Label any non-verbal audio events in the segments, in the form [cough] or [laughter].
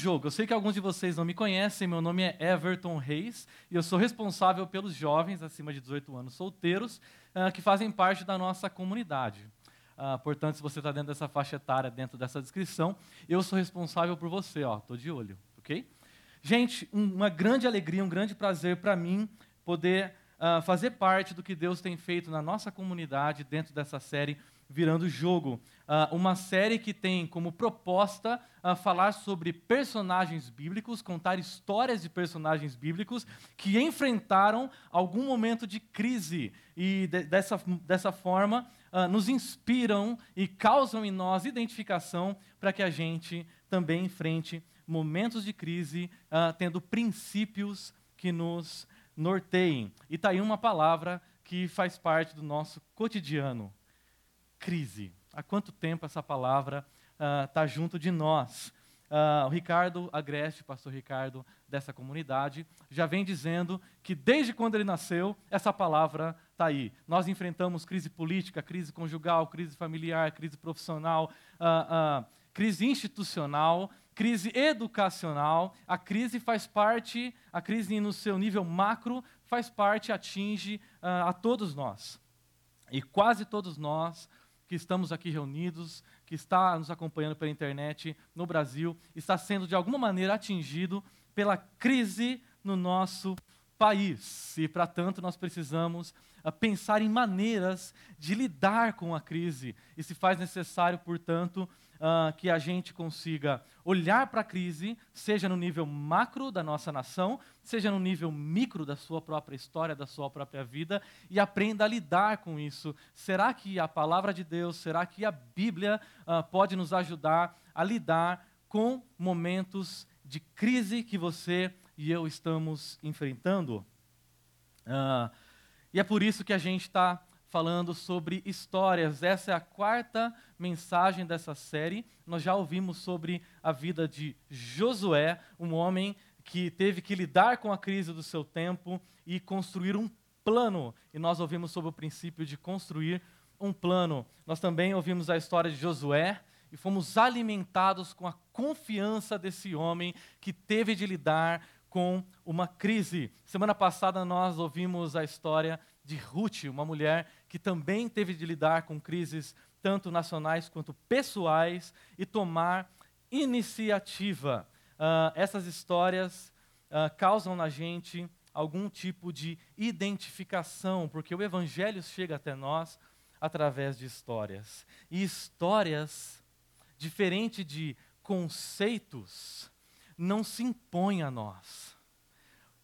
jogo. Eu sei que alguns de vocês não me conhecem, meu nome é Everton Reis e eu sou responsável pelos jovens acima de 18 anos solteiros uh, que fazem parte da nossa comunidade. Uh, portanto, se você está dentro dessa faixa etária, dentro dessa descrição, eu sou responsável por você, ó, estou de olho, ok? Gente, um, uma grande alegria, um grande prazer para mim poder uh, fazer parte do que Deus tem feito na nossa comunidade dentro dessa série Virando Jogo. Uh, uma série que tem como proposta uh, falar sobre personagens bíblicos, contar histórias de personagens bíblicos que enfrentaram algum momento de crise e de, dessa, dessa forma uh, nos inspiram e causam em nós identificação para que a gente também enfrente momentos de crise, tendo princípios que nos norteiem. E está aí uma palavra que faz parte do nosso cotidiano: crise. Há quanto tempo essa palavra está uh, junto de nós? Uh, o Ricardo Agreste, pastor Ricardo dessa comunidade, já vem dizendo que desde quando ele nasceu, essa palavra está aí. Nós enfrentamos crise política, crise conjugal, crise familiar, crise profissional, uh, uh, crise institucional, crise educacional. A crise faz parte, a crise no seu nível macro, faz parte, atinge a todos nós. E quase todos nós que estamos aqui reunidos, que está nos acompanhando pela internet no Brasil, está sendo de alguma maneira atingido pela crise no nosso país. E, para tanto, nós precisamos uh, pensar em maneiras de lidar com a crise. E se faz necessário, portanto, uh, que a gente consiga olhar para a crise, seja no nível macro da nossa nação, seja no nível micro da sua própria história, da sua própria vida, e aprenda a lidar com isso. Será que a palavra de Deus, será que a Bíblia uh, pode nos ajudar a lidar com momentos de crise que você e eu estamos enfrentando? Uh, e é por isso que a gente está falando sobre histórias. Essa é a quarta mensagem dessa série. Nós já ouvimos sobre a vida de Josué, um homem que teve que lidar com a crise do seu tempo e construir um plano. E nós ouvimos sobre o princípio de construir um plano. Nós também ouvimos a história de Josué e fomos alimentados com a confiança desse homem que teve de lidar com uma crise. Semana passada nós ouvimos a história de Ruth, uma mulher que também teve de lidar com crises tanto nacionais quanto pessoais e tomar iniciativa. Uh, essas histórias uh, causam na gente algum tipo de identificação, porque o Evangelho chega até nós através de histórias. E histórias, diferente de conceitos, não se impõem a nós.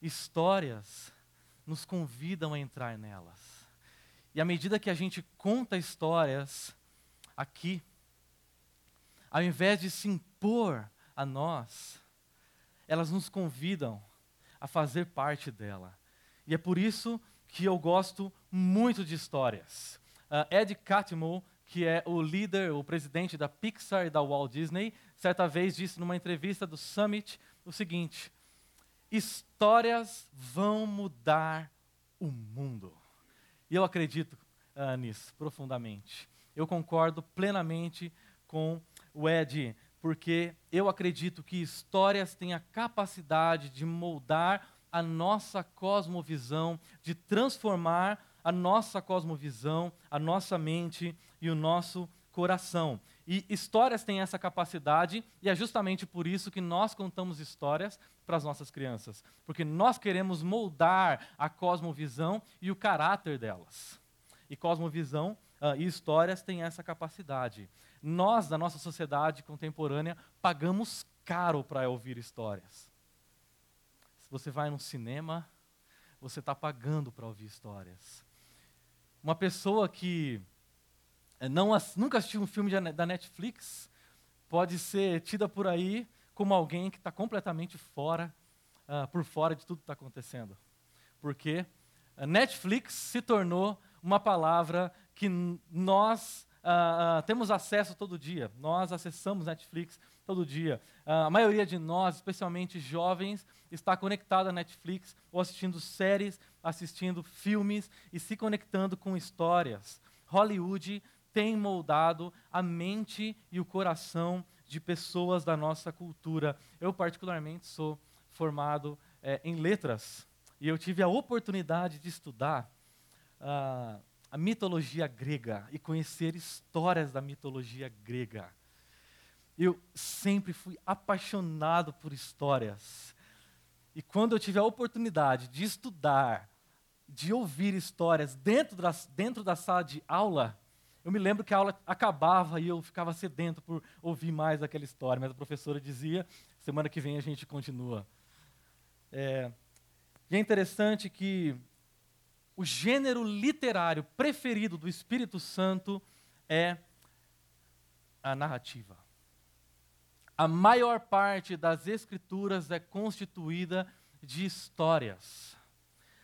Histórias nos convidam a entrar nelas. E à medida que a gente conta histórias aqui, ao invés de se impor a nós, elas nos convidam a fazer parte dela. E é por isso que eu gosto muito de histórias. Uh, Ed Catmull, que é o líder, o presidente da Pixar e da Walt Disney, certa vez disse numa entrevista do Summit o seguinte: Histórias vão mudar o mundo. E eu acredito uh, nisso profundamente. Eu concordo plenamente com o Ed, porque eu acredito que histórias têm a capacidade de moldar a nossa cosmovisão, de transformar a nossa cosmovisão, a nossa mente e o nosso coração. E histórias têm essa capacidade, e é justamente por isso que nós contamos histórias para as nossas crianças, porque nós queremos moldar a cosmovisão e o caráter delas. E cosmovisão uh, e histórias têm essa capacidade. Nós, da nossa sociedade contemporânea, pagamos caro para ouvir histórias. Se você vai no cinema, você está pagando para ouvir histórias. Uma pessoa que não, nunca assistiu um filme da Netflix, pode ser tida por aí como alguém que está completamente fora, uh, por fora de tudo que está acontecendo. Porque a Netflix se tornou uma palavra que nós uh, uh, temos acesso todo dia. Nós acessamos Netflix todo dia. a maioria de nós, especialmente jovens, está conectado à Netflix ou assistindo séries, assistindo filmes e se conectando com histórias. Hollywood tem moldado a mente e o coração de pessoas da nossa cultura. Eu, particularmente, sou formado é, em letras e eu tive a oportunidade de estudar uh, a mitologia grega e conhecer histórias da mitologia grega. Eu sempre fui apaixonado por histórias. E quando eu tive a oportunidade de estudar, de ouvir histórias dentro da, dentro da sala de aula, eu me lembro que a aula acabava e eu ficava sedento por ouvir mais aquela história, mas a professora dizia: semana que vem a gente continua. É, e é interessante que o gênero literário preferido do Espírito Santo é a narrativa. A maior parte das escrituras é constituída de histórias,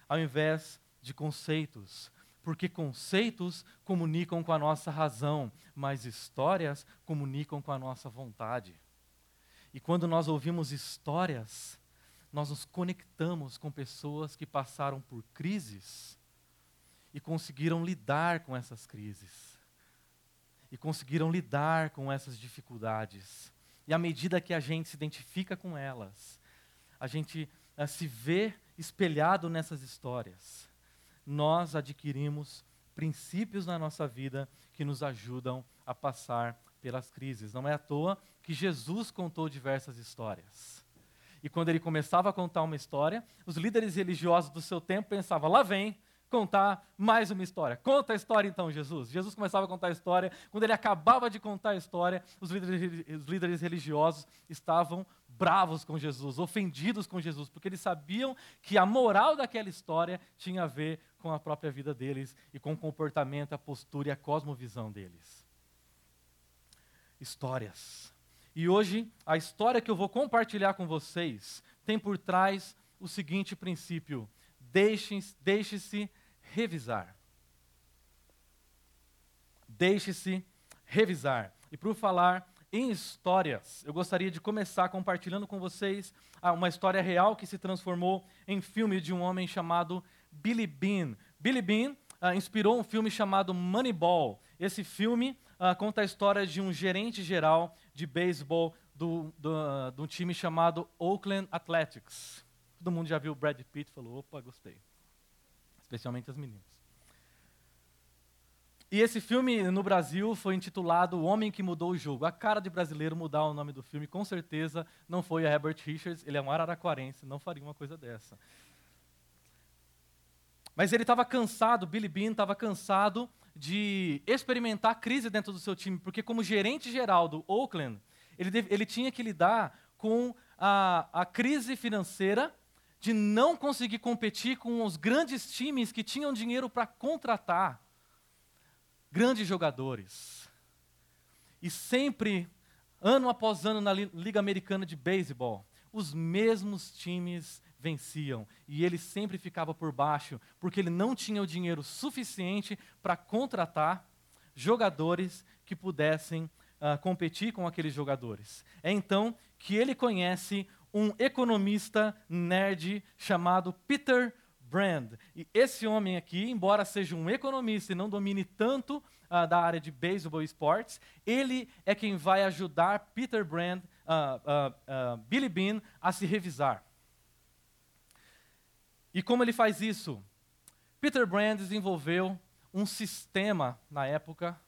ao invés de conceitos. Porque conceitos comunicam com a nossa razão, mas histórias comunicam com a nossa vontade. E quando nós ouvimos histórias, nós nos conectamos com pessoas que passaram por crises e conseguiram lidar com essas crises. E conseguiram lidar com essas dificuldades. E à medida que a gente se identifica com elas, a gente uh, se vê espelhado nessas histórias, nós adquirimos princípios na nossa vida que nos ajudam a passar pelas crises. Não é à toa que Jesus contou diversas histórias. E quando ele começava a contar uma história, os líderes religiosos do seu tempo pensavam: lá vem contar mais uma história. Conta a história então, Jesus. Jesus começava a contar a história. Quando ele acabava de contar a história, os líderes, os líderes religiosos estavam bravos com Jesus, ofendidos com Jesus, porque eles sabiam que a moral daquela história tinha a ver com a própria vida deles e com o comportamento, a postura e a cosmovisão deles. Histórias. E hoje, a história que eu vou compartilhar com vocês tem por trás o seguinte princípio: deixe-se deixe revisar. Deixe-se revisar. E por falar em histórias, eu gostaria de começar compartilhando com vocês uma história real que se transformou em filme de um homem chamado Billy Bean. Billy Bean uh, inspirou um filme chamado Moneyball. Esse filme uh, conta a história de um gerente geral de beisebol do, do, uh, de um time chamado Oakland Athletics. Todo mundo já viu o Brad Pitt e falou: opa, gostei. Especialmente as meninas. E esse filme no Brasil foi intitulado O Homem que Mudou o Jogo. A cara de brasileiro mudar o nome do filme, com certeza não foi a Herbert Richards, ele é um araraquarense, não faria uma coisa dessa. Mas ele estava cansado, Billy Bean estava cansado de experimentar crise dentro do seu time, porque como gerente geral do Oakland, ele, deve, ele tinha que lidar com a, a crise financeira de não conseguir competir com os grandes times que tinham dinheiro para contratar grandes jogadores. E sempre, ano após ano, na Liga Americana de Beisebol, os mesmos times venciam. E ele sempre ficava por baixo, porque ele não tinha o dinheiro suficiente para contratar jogadores que pudessem uh, competir com aqueles jogadores. É então que ele conhece um economista nerd chamado Peter Brand. E esse homem aqui, embora seja um economista e não domine tanto uh, da área de beisebol e esportes, ele é quem vai ajudar Peter Brand, uh, Billy Bean, a se revisar. E como ele faz isso? Peter Brand desenvolveu um sistema na época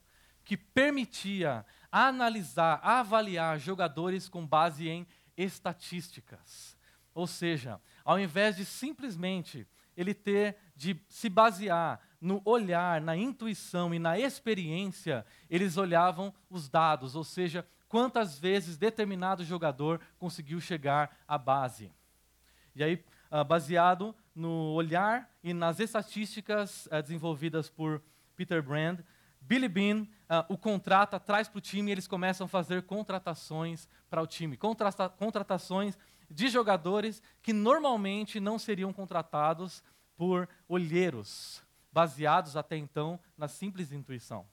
que permitia analisar, avaliar jogadores com base em estatísticas. Ou seja, ao invés de simplesmente ele ter de se basear no olhar, na intuição e na experiência, eles olhavam os dados, ou seja, quantas vezes determinado jogador conseguiu chegar à base. E aí, ah, baseado no olhar e nas estatísticas uh, desenvolvidas por Peter Brand. Billy Bean uh, o contrata, traz para o time e eles começam a fazer contratações para o time. Contrata contratações de jogadores que normalmente não seriam contratados por olheiros, baseados até então na simples intuição.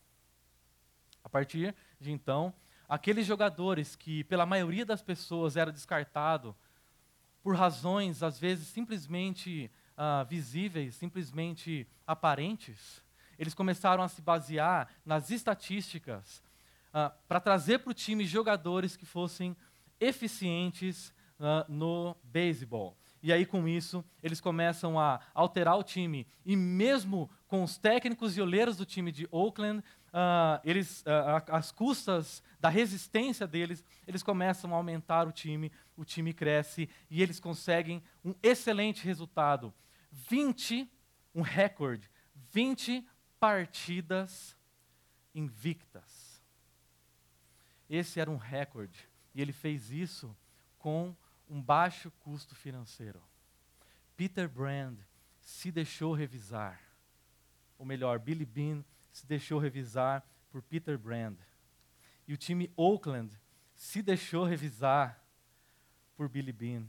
A partir de então, aqueles jogadores que, pela maioria das pessoas, era descartado por razões, às vezes, simplesmente uh, visíveis, simplesmente aparentes, eles começaram a se basear nas estatísticas uh, para trazer para o time jogadores que fossem eficientes uh, no beisebol. E aí, com isso, eles começam a alterar o time. E mesmo com os técnicos e olheiros do time de Oakland, uh, eles, uh, as custas da resistência deles, eles começam a aumentar o time, o time cresce e eles conseguem um excelente resultado. 20, um recorde, 20 partidas invictas. Esse era um recorde. E ele fez isso com um baixo custo financeiro. Peter Brand se deixou revisar. Ou melhor, Billy Bean se deixou revisar por Peter Brand. E o time Oakland se deixou revisar por Billy Bean.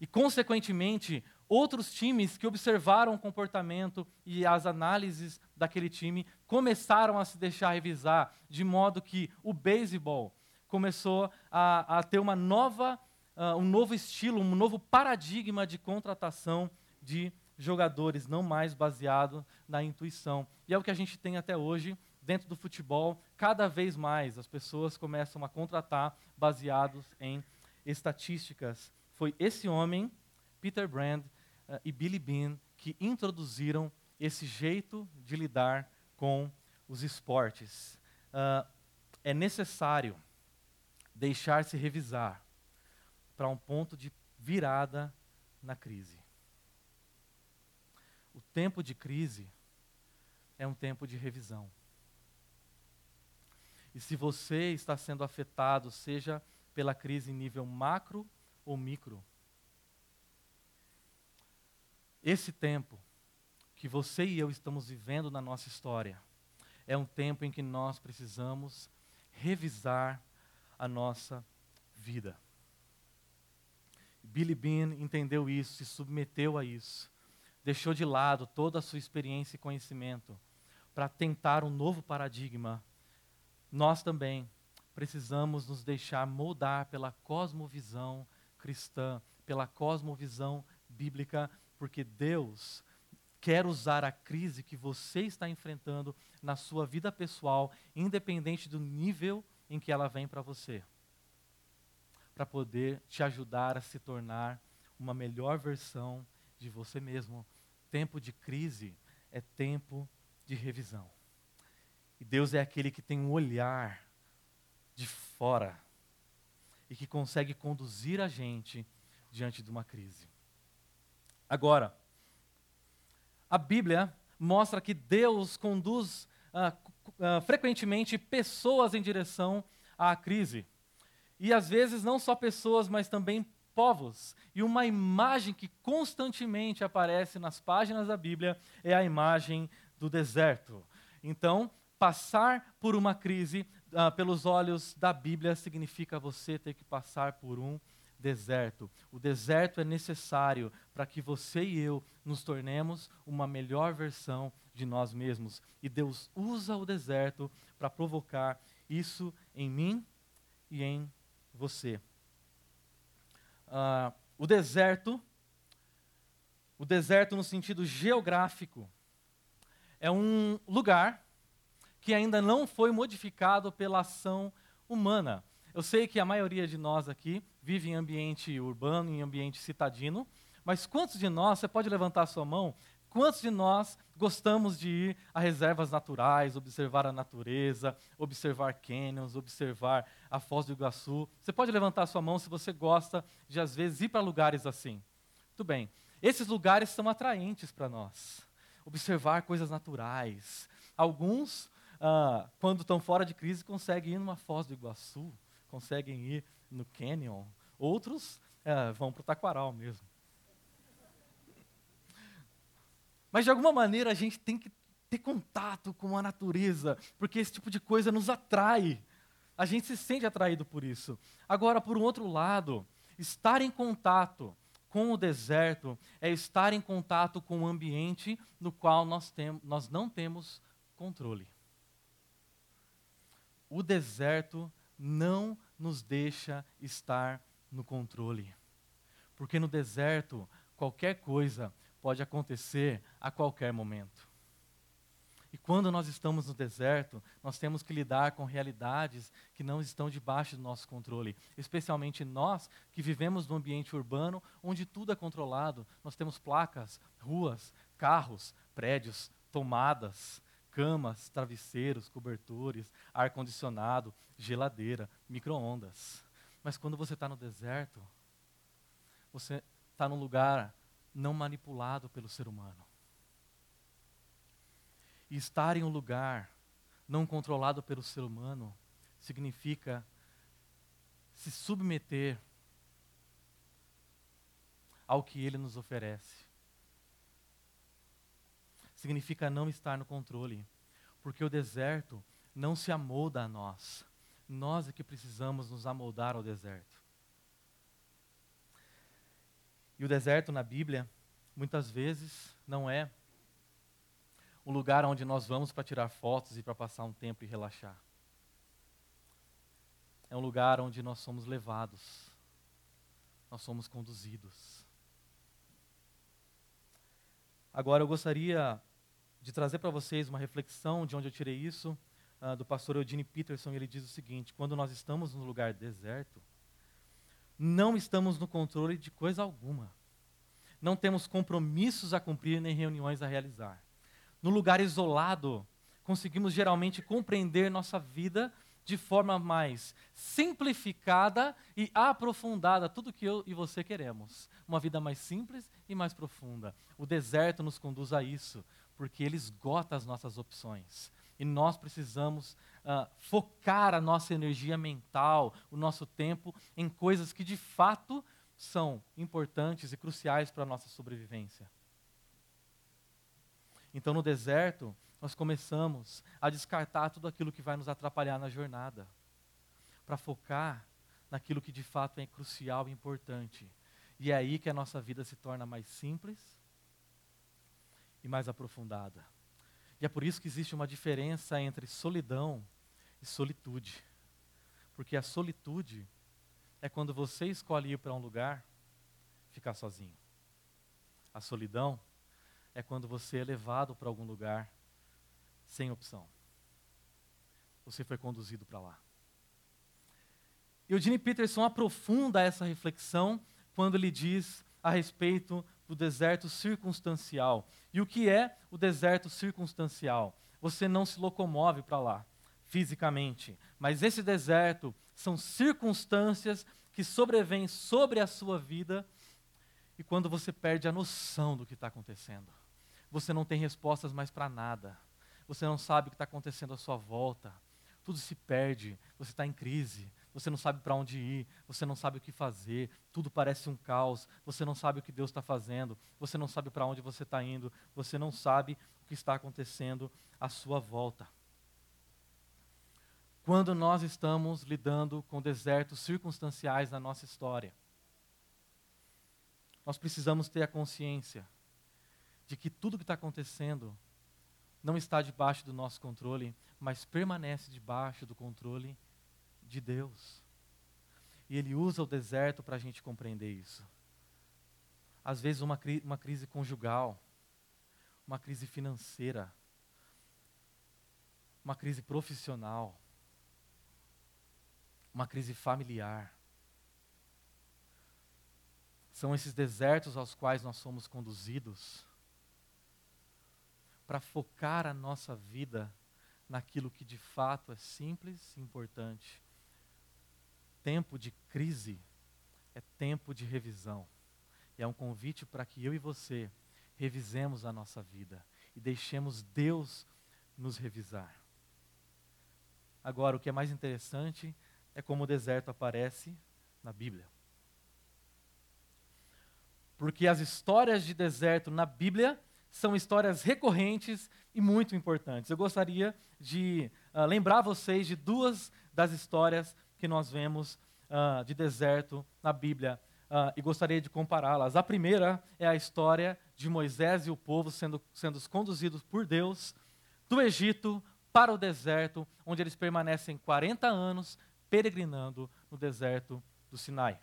E, consequentemente, outros times que observaram o comportamento e as análises daquele time começaram a se deixar revisar, de modo que o beisebol começou a, a ter uma nova uh, um novo estilo, um novo paradigma de contratação de jogadores, não mais baseado na intuição. E é o que a gente tem até hoje dentro do futebol. Cada vez mais as pessoas começam a contratar baseados em estatísticas. Foi esse homem, Peter Brand uh, e Billy Bean, que introduziram esse jeito de lidar com os esportes. Uh, é necessário deixar-se revisar para um ponto de virada na crise. Tempo de crise é um tempo de revisão. E se você está sendo afetado, seja pela crise em nível macro ou micro, esse tempo que você e eu estamos vivendo na nossa história é um tempo em que nós precisamos revisar a nossa vida. Billy Bean entendeu isso, se submeteu a isso, deixou de lado toda a sua experiência e conhecimento para tentar um novo paradigma. Nós também precisamos nos deixar moldar pela cosmovisão cristã, pela cosmovisão bíblica, porque Deus quer usar a crise que você está enfrentando na sua vida pessoal, independente do nível em que ela vem para você para poder te ajudar a se tornar uma melhor versão de você mesmo. Tempo de crise é tempo de revisão. E Deus é aquele que tem um olhar de fora e que consegue conduzir a gente diante de uma crise. Agora, a Bíblia mostra que Deus conduz uh, uh, frequentemente pessoas em direção à crise. E às vezes não só pessoas, mas também povos. E uma imagem que constantemente aparece nas páginas da Bíblia é a imagem do deserto. Então, passar por uma crise uh, pelos olhos da Bíblia significa você ter que passar por um deserto. O deserto é necessário para que você e eu nos tornemos uma melhor versão de nós mesmos. E Deus usa o deserto para provocar isso em mim e em você. Uh, o deserto, o deserto no sentido geográfico, é um lugar que ainda não foi modificado pela ação humana. Eu sei que a maioria de nós aqui vive em ambiente urbano, em ambiente citadino, mas quantos de nós, você pode levantar a sua mão, Quantos de nós gostamos de ir a reservas naturais, observar a natureza, observar canyons, observar a Foz do Iguaçu? Você pode levantar a sua mão se você gosta de, às vezes, ir para lugares assim. Muito bem. Esses lugares são atraentes para nós. Observar coisas naturais. Alguns, ah, quando estão fora de crise, conseguem ir numa Foz do Iguaçu, conseguem ir no canyon. Outros ah, vão para o Taquaral mesmo. Mas de alguma maneira a gente tem que ter contato com a natureza, porque esse tipo de coisa nos atrai. A gente se sente atraído por isso. Agora, por um outro lado, estar em contato com o deserto é estar em contato com um ambiente no qual nós, tem, nós não temos controle. O deserto não nos deixa estar no controle. Porque no deserto, qualquer coisa pode acontecer a qualquer momento. E quando nós estamos no deserto, nós temos que lidar com realidades que não estão debaixo do nosso controle. Especialmente nós que vivemos num ambiente urbano onde tudo é controlado. Nós temos placas, ruas, carros, prédios, tomadas, camas, travesseiros, cobertores, ar-condicionado, geladeira, micro-ondas. Mas quando você está no deserto, você está num lugar não manipulado pelo ser humano. E estar em um lugar não controlado pelo ser humano significa se submeter ao que ele nos oferece. Significa não estar no controle, porque o deserto não se amolda a nós. Nós é que precisamos nos amoldar ao deserto. E o deserto na Bíblia, muitas vezes, não é o lugar onde nós vamos para tirar fotos e para passar um tempo e relaxar. É um lugar onde nós somos levados, nós somos conduzidos. Agora eu gostaria de trazer para vocês uma reflexão de onde eu tirei isso, uh, do pastor Eugene Peterson. Ele diz o seguinte: quando nós estamos no lugar deserto, não estamos no controle de coisa alguma. Não temos compromissos a cumprir nem reuniões a realizar no lugar isolado, conseguimos geralmente compreender nossa vida de forma mais simplificada e aprofundada, tudo que eu e você queremos. Uma vida mais simples e mais profunda. O deserto nos conduz a isso, porque ele esgota as nossas opções. E nós precisamos uh, focar a nossa energia mental, o nosso tempo, em coisas que de fato são importantes e cruciais para a nossa sobrevivência. Então, no deserto, nós começamos a descartar tudo aquilo que vai nos atrapalhar na jornada, para focar naquilo que de fato é crucial e importante. E é aí que a nossa vida se torna mais simples e mais aprofundada. E é por isso que existe uma diferença entre solidão e solitude. Porque a solitude é quando você escolhe ir para um lugar, ficar sozinho. A solidão é quando você é levado para algum lugar sem opção. Você foi conduzido para lá. E o Gene Peterson aprofunda essa reflexão quando ele diz a respeito do deserto circunstancial. E o que é o deserto circunstancial? Você não se locomove para lá fisicamente, mas esse deserto são circunstâncias que sobrevêm sobre a sua vida e quando você perde a noção do que está acontecendo você não tem respostas mais para nada. Você não sabe o que está acontecendo à sua volta. Tudo se perde. Você está em crise. Você não sabe para onde ir. Você não sabe o que fazer. Tudo parece um caos. Você não sabe o que Deus está fazendo. Você não sabe para onde você está indo. Você não sabe o que está acontecendo à sua volta. Quando nós estamos lidando com desertos circunstanciais na nossa história, nós precisamos ter a consciência de que tudo que está acontecendo não está debaixo do nosso controle, mas permanece debaixo do controle de Deus. E Ele usa o deserto para a gente compreender isso. Às vezes, uma, cri uma crise conjugal, uma crise financeira, uma crise profissional, uma crise familiar. São esses desertos aos quais nós somos conduzidos para focar a nossa vida naquilo que de fato é simples e importante. Tempo de crise é tempo de revisão. E é um convite para que eu e você revisemos a nossa vida e deixemos Deus nos revisar. Agora, o que é mais interessante é como o deserto aparece na Bíblia. Porque as histórias de deserto na Bíblia são histórias recorrentes e muito importantes. Eu gostaria de uh, lembrar vocês de duas das histórias que nós vemos uh, de deserto na Bíblia uh, e gostaria de compará-las. A primeira é a história de Moisés e o povo sendo, sendo conduzidos por Deus do Egito para o deserto, onde eles permanecem 40 anos peregrinando no deserto do Sinai.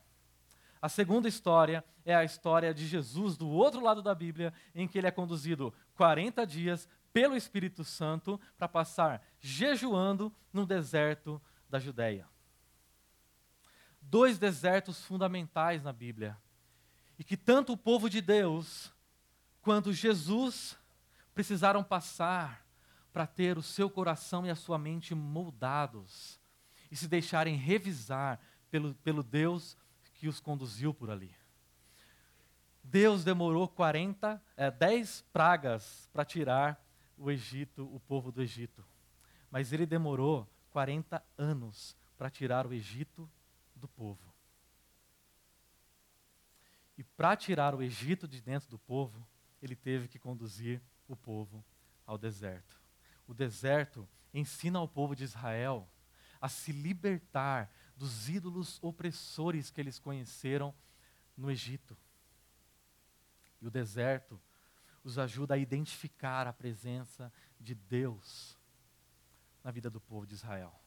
A segunda história é a história de Jesus do outro lado da Bíblia, em que ele é conduzido 40 dias pelo Espírito Santo para passar jejuando no deserto da Judéia. Dois desertos fundamentais na Bíblia. E que tanto o povo de Deus quanto Jesus precisaram passar para ter o seu coração e a sua mente moldados e se deixarem revisar pelo, pelo Deus que os conduziu por ali. Deus demorou 40, é, 10 pragas para tirar o Egito, o povo do Egito. Mas ele demorou 40 anos para tirar o Egito do povo. E para tirar o Egito de dentro do povo, ele teve que conduzir o povo ao deserto. O deserto ensina ao povo de Israel a se libertar dos ídolos opressores que eles conheceram no Egito. E o deserto os ajuda a identificar a presença de Deus na vida do povo de Israel.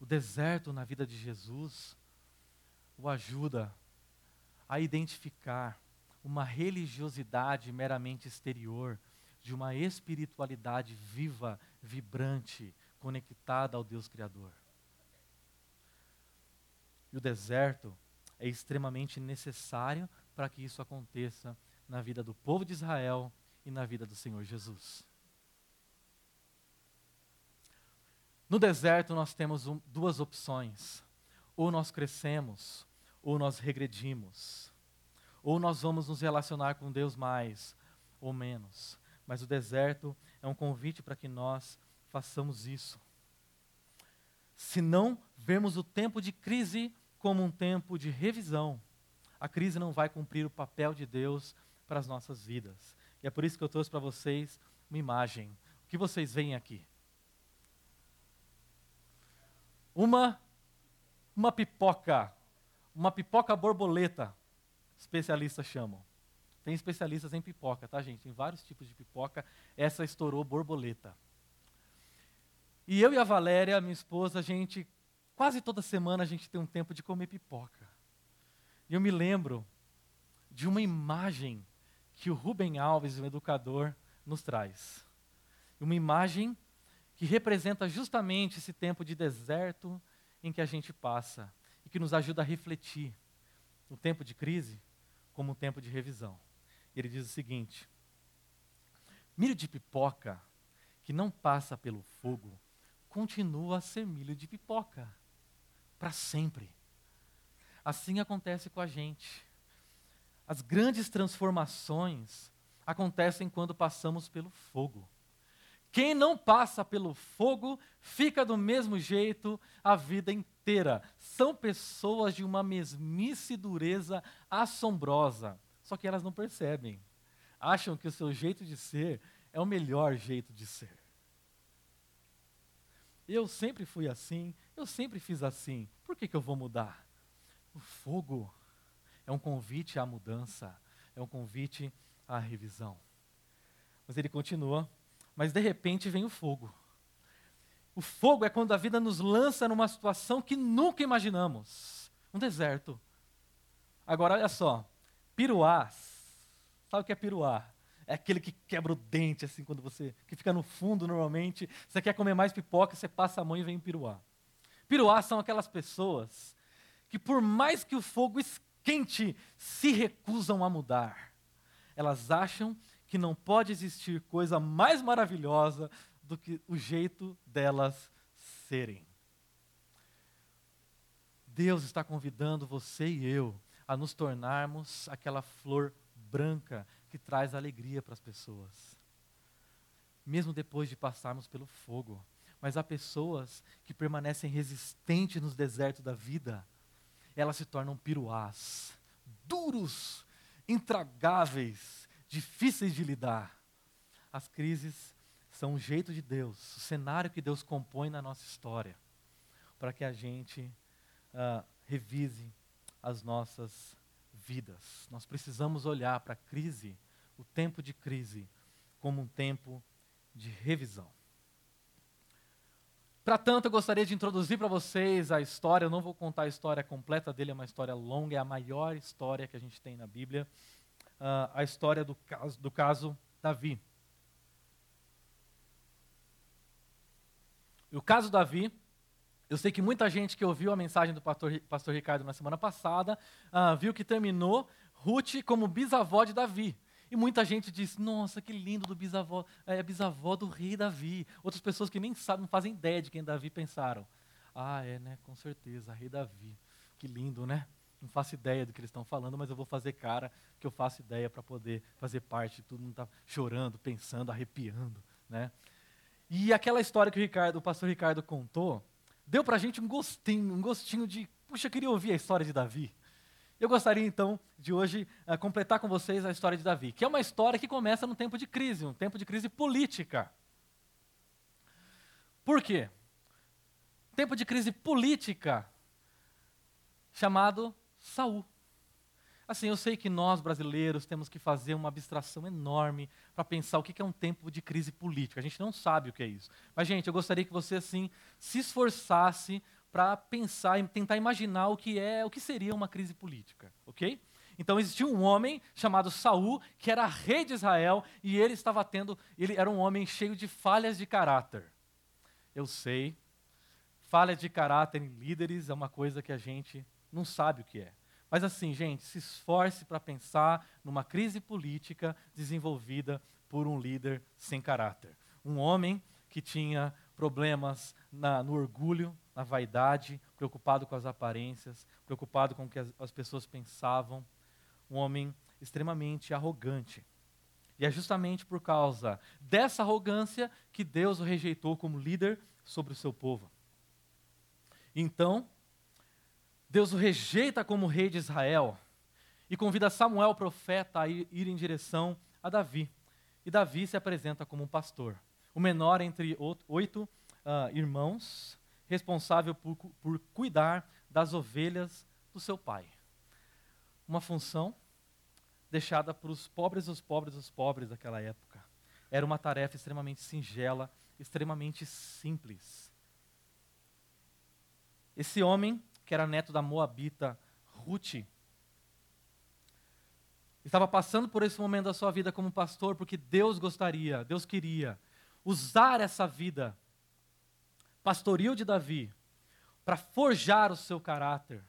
O deserto na vida de Jesus o ajuda a identificar uma religiosidade meramente exterior de uma espiritualidade viva, vibrante, conectada ao Deus Criador. E o deserto é extremamente necessário para que isso aconteça na vida do povo de Israel e na vida do Senhor Jesus. No deserto, nós temos um, duas opções: ou nós crescemos, ou nós regredimos. Ou nós vamos nos relacionar com Deus mais ou menos. Mas o deserto é um convite para que nós façamos isso. Se não vemos o tempo de crise como um tempo de revisão, a crise não vai cumprir o papel de Deus para as nossas vidas. E é por isso que eu trouxe para vocês uma imagem. O que vocês veem aqui? Uma uma pipoca, uma pipoca borboleta, especialistas chamam. Tem especialistas em pipoca, tá, gente? Tem vários tipos de pipoca. Essa estourou borboleta. E eu e a Valéria, minha esposa, a gente Quase toda semana a gente tem um tempo de comer pipoca. E eu me lembro de uma imagem que o Rubem Alves, o educador, nos traz. Uma imagem que representa justamente esse tempo de deserto em que a gente passa e que nos ajuda a refletir o tempo de crise como um tempo de revisão. Ele diz o seguinte: milho de pipoca que não passa pelo fogo continua a ser milho de pipoca para sempre. Assim acontece com a gente. As grandes transformações acontecem quando passamos pelo fogo. Quem não passa pelo fogo fica do mesmo jeito a vida inteira. São pessoas de uma mesmice dureza assombrosa, só que elas não percebem. Acham que o seu jeito de ser é o melhor jeito de ser. Eu sempre fui assim, eu sempre fiz assim. Por que, que eu vou mudar? O fogo é um convite à mudança, é um convite à revisão. Mas ele continua, mas de repente vem o fogo. O fogo é quando a vida nos lança numa situação que nunca imaginamos um deserto. Agora, olha só, piruás. Sabe o que é piruá? É aquele que quebra o dente, assim, quando você. que fica no fundo normalmente. Você quer comer mais pipoca, você passa a mão e vem piruá. Piruá são aquelas pessoas que, por mais que o fogo esquente, se recusam a mudar. Elas acham que não pode existir coisa mais maravilhosa do que o jeito delas serem. Deus está convidando você e eu a nos tornarmos aquela flor branca que traz alegria para as pessoas. Mesmo depois de passarmos pelo fogo. Mas há pessoas que permanecem resistentes nos desertos da vida. Elas se tornam piruás, duros, intragáveis, difíceis de lidar. As crises são um jeito de Deus, o cenário que Deus compõe na nossa história, para que a gente uh, revise as nossas vidas. Nós precisamos olhar para a crise, o tempo de crise, como um tempo de revisão. Para tanto, eu gostaria de introduzir para vocês a história. Eu não vou contar a história completa dele, é uma história longa, é a maior história que a gente tem na Bíblia uh, a história do caso, do caso Davi. E o caso Davi, eu sei que muita gente que ouviu a mensagem do pastor, pastor Ricardo na semana passada uh, viu que terminou Ruth como bisavó de Davi. E muita gente disse Nossa, que lindo do bisavó, é bisavó do rei Davi. Outras pessoas que nem sabem, não fazem ideia de quem Davi pensaram. Ah, é, né? Com certeza, rei Davi. Que lindo, né? Não faço ideia do que eles estão falando, mas eu vou fazer cara que eu faço ideia para poder fazer parte. Todo mundo está chorando, pensando, arrepiando, né? E aquela história que o, Ricardo, o pastor Ricardo contou, deu para a gente um gostinho, um gostinho de, puxa, eu queria ouvir a história de Davi. Eu gostaria então de hoje uh, completar com vocês a história de Davi, que é uma história que começa num tempo de crise, um tempo de crise política. Por quê? Tempo de crise política chamado Saul. Assim, eu sei que nós brasileiros temos que fazer uma abstração enorme para pensar o que é um tempo de crise política. A gente não sabe o que é isso. Mas, gente, eu gostaria que você assim se esforçasse para pensar e tentar imaginar o que é, o que seria uma crise política, ok? Então existia um homem chamado Saul que era rei de Israel e ele estava tendo, ele era um homem cheio de falhas de caráter. Eu sei, falhas de caráter em líderes é uma coisa que a gente não sabe o que é. Mas assim, gente, se esforce para pensar numa crise política desenvolvida por um líder sem caráter. Um homem que tinha problemas na, no orgulho, na vaidade, preocupado com as aparências, preocupado com o que as, as pessoas pensavam. Um homem extremamente arrogante. E é justamente por causa dessa arrogância que Deus o rejeitou como líder sobre o seu povo. Então, Deus o rejeita como rei de Israel e convida Samuel, profeta, a ir, em direção a Davi. E Davi se apresenta como um pastor, o menor entre oito uh, irmãos, responsável por, por cuidar das ovelhas do seu pai. Uma função deixada para os pobres dos pobres dos pobres daquela época. Era uma tarefa extremamente singela, extremamente simples. Esse homem que era neto da Moabita Ruth, estava passando por esse momento da sua vida como pastor porque Deus gostaria, Deus queria usar essa vida pastoril de Davi para forjar o seu caráter.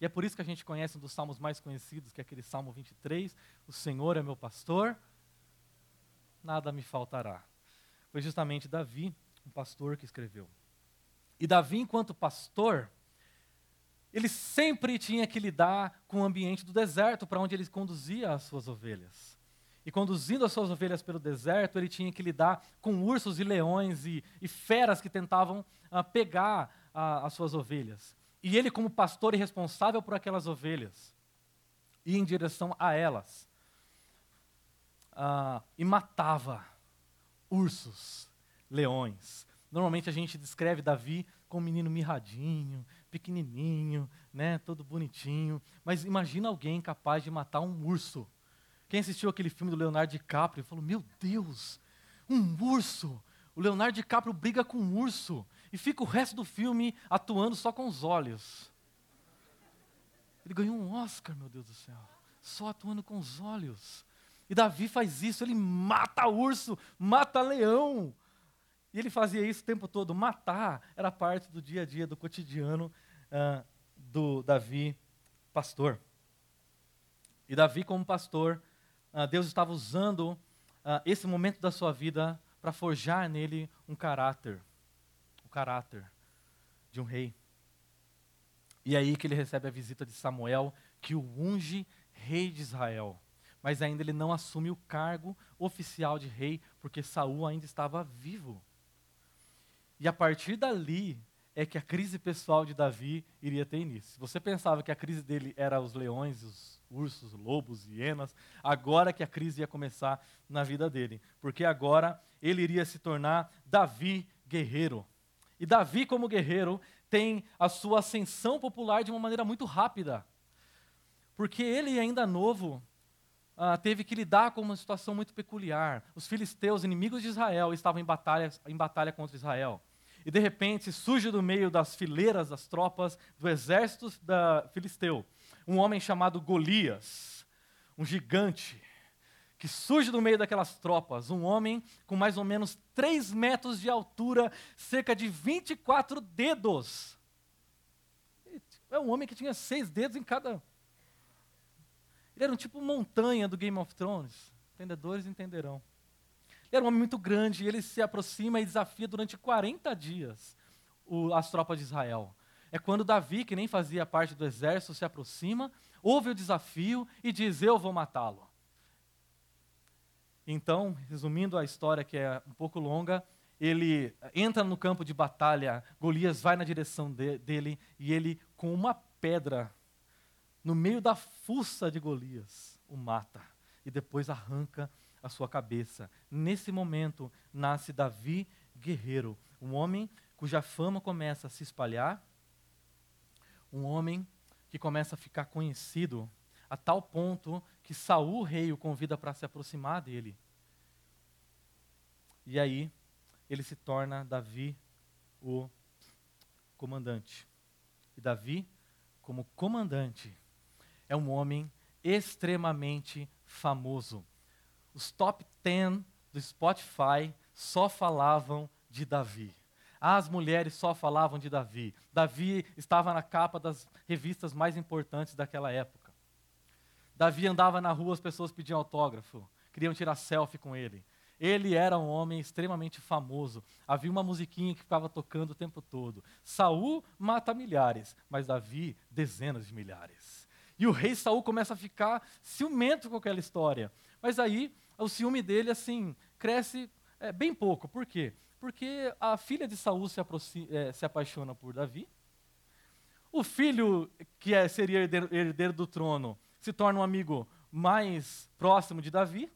E é por isso que a gente conhece um dos salmos mais conhecidos, que é aquele Salmo 23, o Senhor é meu pastor, nada me faltará. Foi justamente Davi, um pastor, que escreveu. E Davi, enquanto pastor, ele sempre tinha que lidar com o ambiente do deserto para onde ele conduzia as suas ovelhas. E conduzindo as suas ovelhas pelo deserto, ele tinha que lidar com ursos e leões e, e feras que tentavam uh, pegar uh, as suas ovelhas. E ele, como pastor e responsável por aquelas ovelhas, ia em direção a elas uh, e matava ursos, leões. Normalmente a gente descreve Davi como um menino mirradinho, pequenininho, né, todo bonitinho. Mas imagina alguém capaz de matar um urso. Quem assistiu aquele filme do Leonardo DiCaprio falou: Meu Deus, um urso! O Leonardo DiCaprio briga com um urso e fica o resto do filme atuando só com os olhos. Ele ganhou um Oscar, meu Deus do céu, só atuando com os olhos. E Davi faz isso, ele mata urso, mata leão. E ele fazia isso o tempo todo. Matar era parte do dia a dia, do cotidiano uh, do Davi, pastor. E Davi, como pastor, uh, Deus estava usando uh, esse momento da sua vida para forjar nele um caráter, o caráter de um rei. E é aí que ele recebe a visita de Samuel, que o unge rei de Israel. Mas ainda ele não assume o cargo oficial de rei, porque Saul ainda estava vivo. E a partir dali é que a crise pessoal de Davi iria ter início. Você pensava que a crise dele era os leões, os ursos, lobos, hienas, agora que a crise ia começar na vida dele, porque agora ele iria se tornar Davi guerreiro. E Davi, como guerreiro, tem a sua ascensão popular de uma maneira muito rápida. Porque ele, ainda novo, uh, teve que lidar com uma situação muito peculiar. Os filisteus, inimigos de Israel, estavam em batalha, em batalha contra Israel. E de repente surge do meio das fileiras das tropas do exército da filisteu um homem chamado Golias, um gigante que surge do meio daquelas tropas um homem com mais ou menos 3 metros de altura, cerca de 24 dedos. É um homem que tinha seis dedos em cada. Ele era um tipo montanha do Game of Thrones. Entendedores entenderão. Ele era um homem muito grande e ele se aproxima e desafia durante 40 dias o, as tropas de Israel. É quando Davi, que nem fazia parte do exército, se aproxima, ouve o desafio e diz: Eu vou matá-lo. Então, resumindo a história, que é um pouco longa, ele entra no campo de batalha, Golias vai na direção de, dele e ele, com uma pedra no meio da fuça de Golias, o mata e depois arranca a sua cabeça. Nesse momento nasce Davi guerreiro, um homem cuja fama começa a se espalhar, um homem que começa a ficar conhecido a tal ponto que Saul, rei, o convida para se aproximar dele. E aí ele se torna Davi o comandante. E Davi, como comandante, é um homem extremamente famoso. Os top 10 do Spotify só falavam de Davi. As mulheres só falavam de Davi. Davi estava na capa das revistas mais importantes daquela época. Davi andava na rua, as pessoas pediam autógrafo, queriam tirar selfie com ele. Ele era um homem extremamente famoso. Havia uma musiquinha que ficava tocando o tempo todo. Saul mata milhares, mas Davi dezenas de milhares. E o rei Saul começa a ficar ciumento com aquela história. Mas aí o ciúme dele assim cresce é, bem pouco. Por quê? Porque a filha de Saul se, é, se apaixona por Davi. O filho, que é, seria herdeiro, herdeiro do trono, se torna um amigo mais próximo de Davi.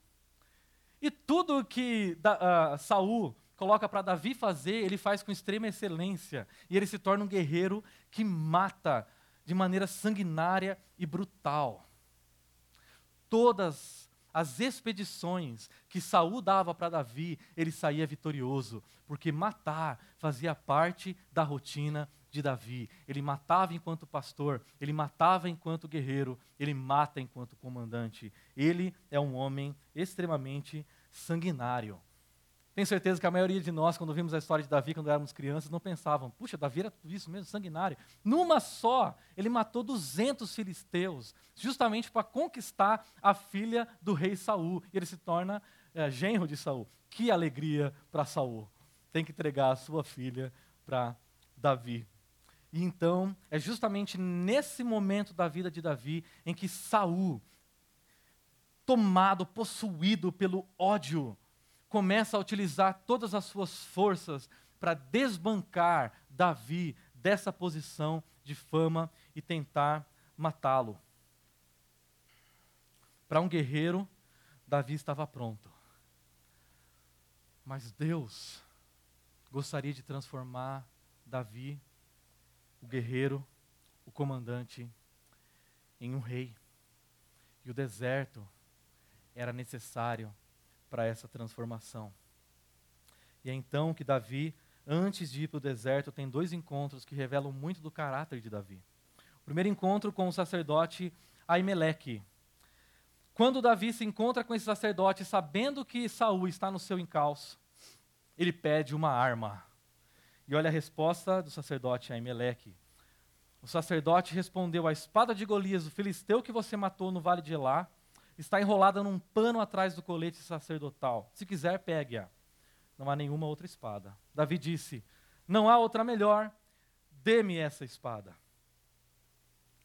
E tudo que da, uh, Saul coloca para Davi fazer, ele faz com extrema excelência. E ele se torna um guerreiro que mata de maneira sanguinária e brutal. Todas as expedições que Saul dava para Davi, ele saía vitorioso, porque matar fazia parte da rotina de Davi. Ele matava enquanto pastor, ele matava enquanto guerreiro, ele mata enquanto comandante. Ele é um homem extremamente sanguinário. Tenho certeza que a maioria de nós, quando vimos a história de Davi quando éramos crianças, não pensavam, puxa, Davi era tudo isso mesmo, sanguinário. Numa só, ele matou 200 filisteus, justamente para conquistar a filha do rei Saul. E ele se torna é, genro de Saul. Que alegria para Saul. Tem que entregar a sua filha para Davi. E então, é justamente nesse momento da vida de Davi em que Saul, tomado, possuído pelo ódio, começa a utilizar todas as suas forças para desbancar Davi dessa posição de fama e tentar matá-lo. Para um guerreiro, Davi estava pronto. Mas Deus gostaria de transformar Davi, o guerreiro, o comandante, em um rei. E o deserto era necessário para essa transformação. E é então que Davi, antes de ir para o deserto, tem dois encontros que revelam muito do caráter de Davi. O primeiro encontro com o sacerdote Aimeleque. Quando Davi se encontra com esse sacerdote, sabendo que Saul está no seu encalço, ele pede uma arma. E olha a resposta do sacerdote Aimeleque. O sacerdote respondeu: A espada de Golias, o filisteu que você matou no vale de Elá, está enrolada num pano atrás do colete sacerdotal. Se quiser, pegue-a. Não há nenhuma outra espada. Davi disse: Não há outra melhor, dê-me essa espada.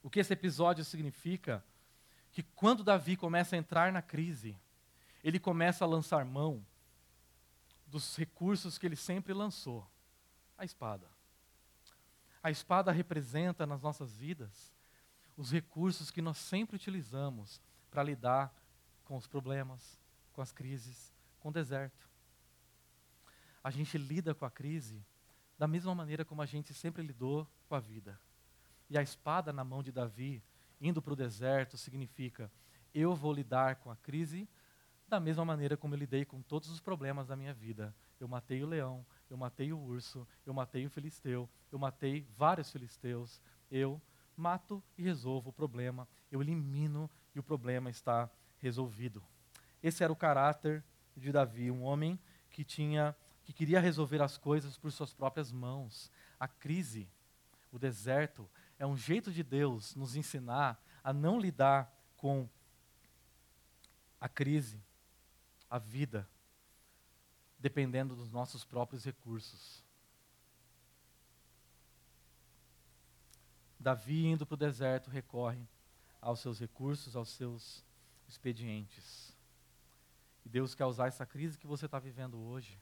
O que esse episódio significa? Que quando Davi começa a entrar na crise, ele começa a lançar mão dos recursos que ele sempre lançou a espada. A espada representa nas nossas vidas os recursos que nós sempre utilizamos para lidar com os problemas, com as crises, com o deserto. A gente lida com a crise da mesma maneira como a gente sempre lidou com a vida. E a espada na mão de Davi, indo para o deserto, significa: eu vou lidar com a crise da mesma maneira como eu lidei com todos os problemas da minha vida. Eu matei o leão, eu matei o urso, eu matei o filisteu, eu matei vários filisteus. Eu mato e resolvo o problema, eu elimino e o problema está resolvido. esse era o caráter de Davi, um homem que tinha que queria resolver as coisas por suas próprias mãos. A crise, o deserto, é um jeito de Deus nos ensinar a não lidar com a crise, a vida, dependendo dos nossos próprios recursos. Davi, indo para o deserto, recorre aos seus recursos, aos seus expedientes. E Deus quer usar essa crise que você está vivendo hoje,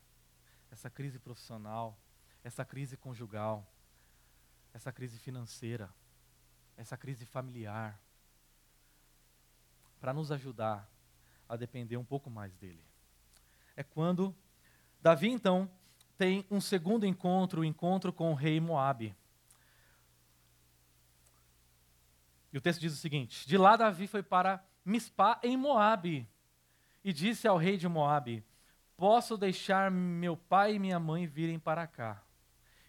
essa crise profissional, essa crise conjugal, essa crise financeira, essa crise familiar, para nos ajudar a depender um pouco mais dele. É quando Davi, então, tem um segundo encontro, o encontro com o rei Moabe. E o texto diz o seguinte: De lá Davi foi para Mispá em Moabe e disse ao rei de Moabe: Posso deixar meu pai e minha mãe virem para cá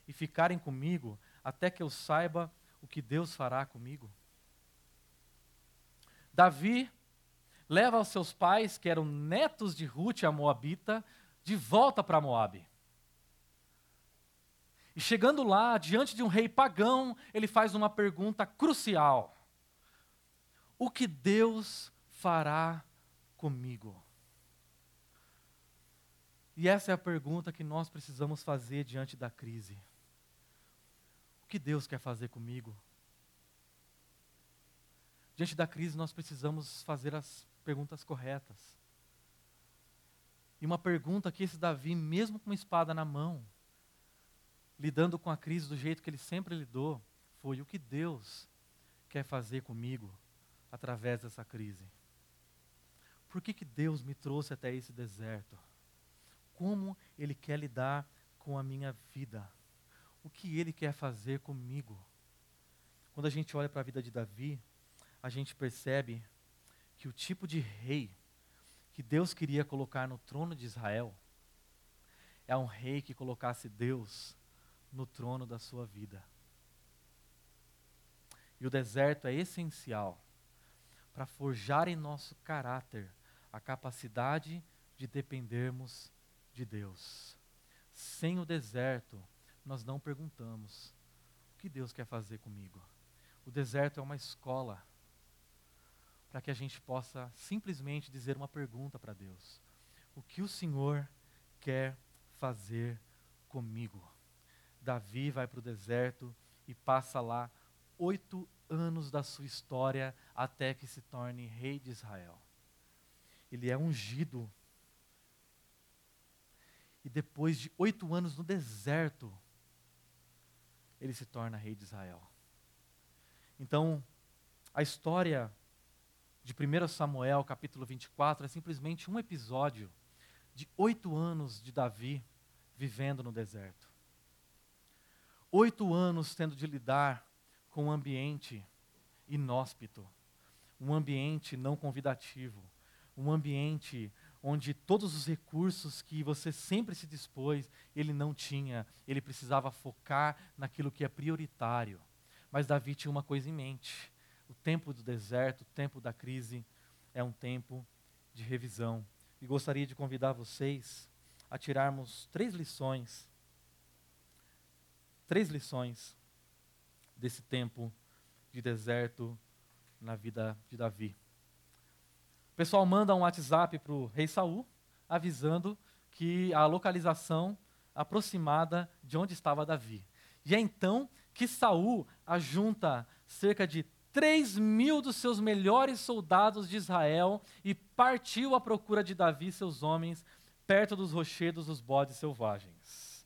e ficarem comigo até que eu saiba o que Deus fará comigo? Davi leva os seus pais, que eram netos de Ruth, a Moabita, de volta para Moabe. E chegando lá, diante de um rei pagão, ele faz uma pergunta crucial: O que Deus fará comigo? E essa é a pergunta que nós precisamos fazer diante da crise. O que Deus quer fazer comigo? Diante da crise, nós precisamos fazer as perguntas corretas. E uma pergunta que esse Davi, mesmo com uma espada na mão, lidando com a crise do jeito que ele sempre lidou, foi o que Deus quer fazer comigo através dessa crise. Por que, que Deus me trouxe até esse deserto? Como Ele quer lidar com a minha vida? O que Ele quer fazer comigo? Quando a gente olha para a vida de Davi, a gente percebe que o tipo de rei que Deus queria colocar no trono de Israel é um rei que colocasse Deus no trono da sua vida. E o deserto é essencial para forjar em nosso caráter a capacidade de dependermos de Deus. Sem o deserto, nós não perguntamos: o que Deus quer fazer comigo? O deserto é uma escola para que a gente possa simplesmente dizer uma pergunta para Deus: O que o Senhor quer fazer comigo? Davi vai para o deserto e passa lá oito anos da sua história até que se torne rei de Israel. Ele é ungido. E depois de oito anos no deserto, ele se torna rei de Israel. Então, a história de 1 Samuel, capítulo 24, é simplesmente um episódio de oito anos de Davi vivendo no deserto. Oito anos tendo de lidar com um ambiente inóspito, um ambiente não convidativo, um ambiente onde todos os recursos que você sempre se dispôs, ele não tinha, ele precisava focar naquilo que é prioritário. Mas Davi tinha uma coisa em mente: o tempo do deserto, o tempo da crise, é um tempo de revisão. E gostaria de convidar vocês a tirarmos três lições, três lições desse tempo de deserto na vida de Davi. O pessoal manda um WhatsApp para o rei Saul, avisando que a localização aproximada de onde estava Davi. E é então que Saul ajunta cerca de 3 mil dos seus melhores soldados de Israel e partiu à procura de Davi e seus homens perto dos rochedos dos bodes selvagens.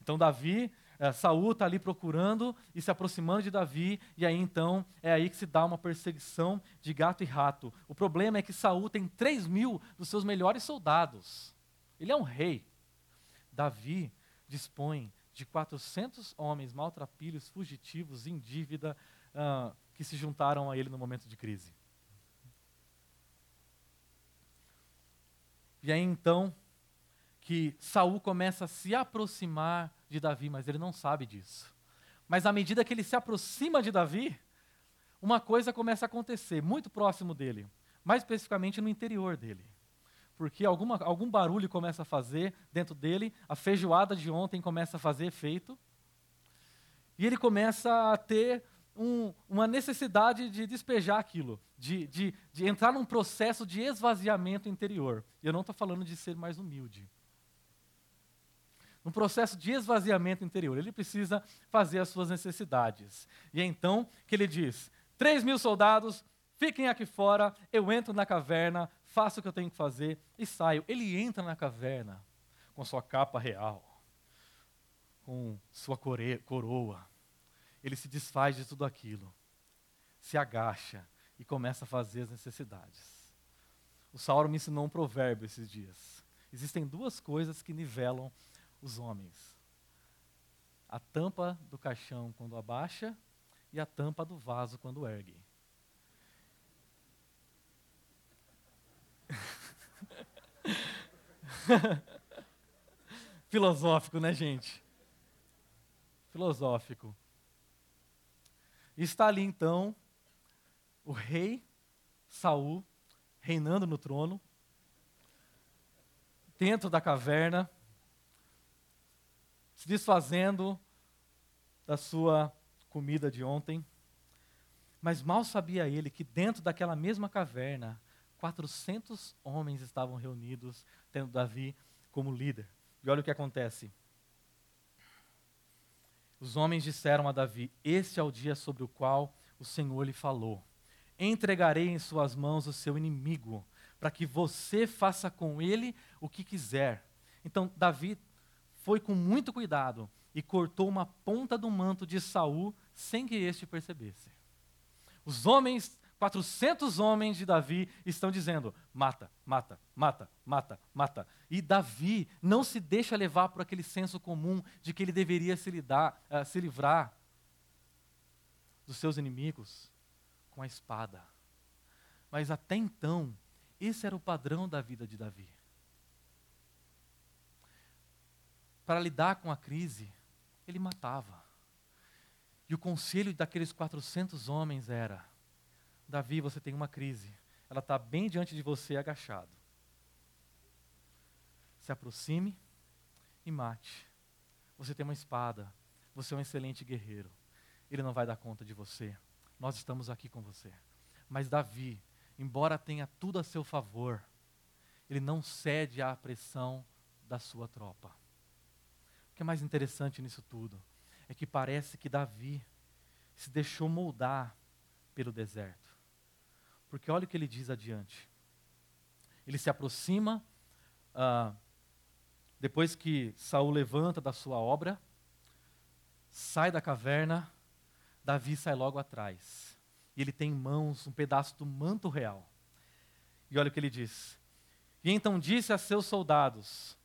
Então Davi, é, Saul está ali procurando e se aproximando de Davi, e aí então é aí que se dá uma perseguição de gato e rato. O problema é que Saul tem 3 mil dos seus melhores soldados. Ele é um rei. Davi dispõe de 400 homens maltrapilhos, fugitivos, em dívida, uh, que se juntaram a ele no momento de crise. E aí então que Saul começa a se aproximar de Davi, mas ele não sabe disso. Mas à medida que ele se aproxima de Davi, uma coisa começa a acontecer muito próximo dele, mais especificamente no interior dele. porque alguma, algum barulho começa a fazer dentro dele, a feijoada de ontem começa a fazer efeito, e ele começa a ter um, uma necessidade de despejar aquilo, de, de, de entrar num processo de esvaziamento interior. E eu não estou falando de ser mais humilde. Um processo de esvaziamento interior. Ele precisa fazer as suas necessidades. E é então que ele diz: três mil soldados, fiquem aqui fora, eu entro na caverna, faço o que eu tenho que fazer e saio. Ele entra na caverna com sua capa real, com sua coroa, ele se desfaz de tudo aquilo, se agacha e começa a fazer as necessidades. O Saulo me ensinou um provérbio esses dias. Existem duas coisas que nivelam os homens: a tampa do caixão quando abaixa e a tampa do vaso quando ergue. [laughs] Filosófico, né, gente? Filosófico. Está ali então o rei Saul reinando no trono, dentro da caverna, se desfazendo da sua comida de ontem. Mas mal sabia ele que dentro daquela mesma caverna, 400 homens estavam reunidos, tendo Davi como líder. E olha o que acontece. Os homens disseram a Davi: Este é o dia sobre o qual o Senhor lhe falou. Entregarei em suas mãos o seu inimigo, para que você faça com ele o que quiser. Então, Davi foi com muito cuidado e cortou uma ponta do manto de Saul sem que este percebesse. Os homens 400 homens de Davi estão dizendo: mata, mata, mata, mata, mata. E Davi não se deixa levar por aquele senso comum de que ele deveria se, lidar, uh, se livrar dos seus inimigos com a espada. Mas até então, esse era o padrão da vida de Davi. Para lidar com a crise, ele matava. E o conselho daqueles 400 homens era: Davi, você tem uma crise. Ela está bem diante de você, agachado. Se aproxime e mate. Você tem uma espada. Você é um excelente guerreiro. Ele não vai dar conta de você. Nós estamos aqui com você. Mas Davi, embora tenha tudo a seu favor, ele não cede à pressão da sua tropa. Que é mais interessante nisso tudo é que parece que Davi se deixou moldar pelo deserto. Porque olha o que ele diz adiante. Ele se aproxima, ah, depois que Saul levanta da sua obra, sai da caverna, Davi sai logo atrás. E ele tem em mãos um pedaço do manto real. E olha o que ele diz. E então disse a seus soldados,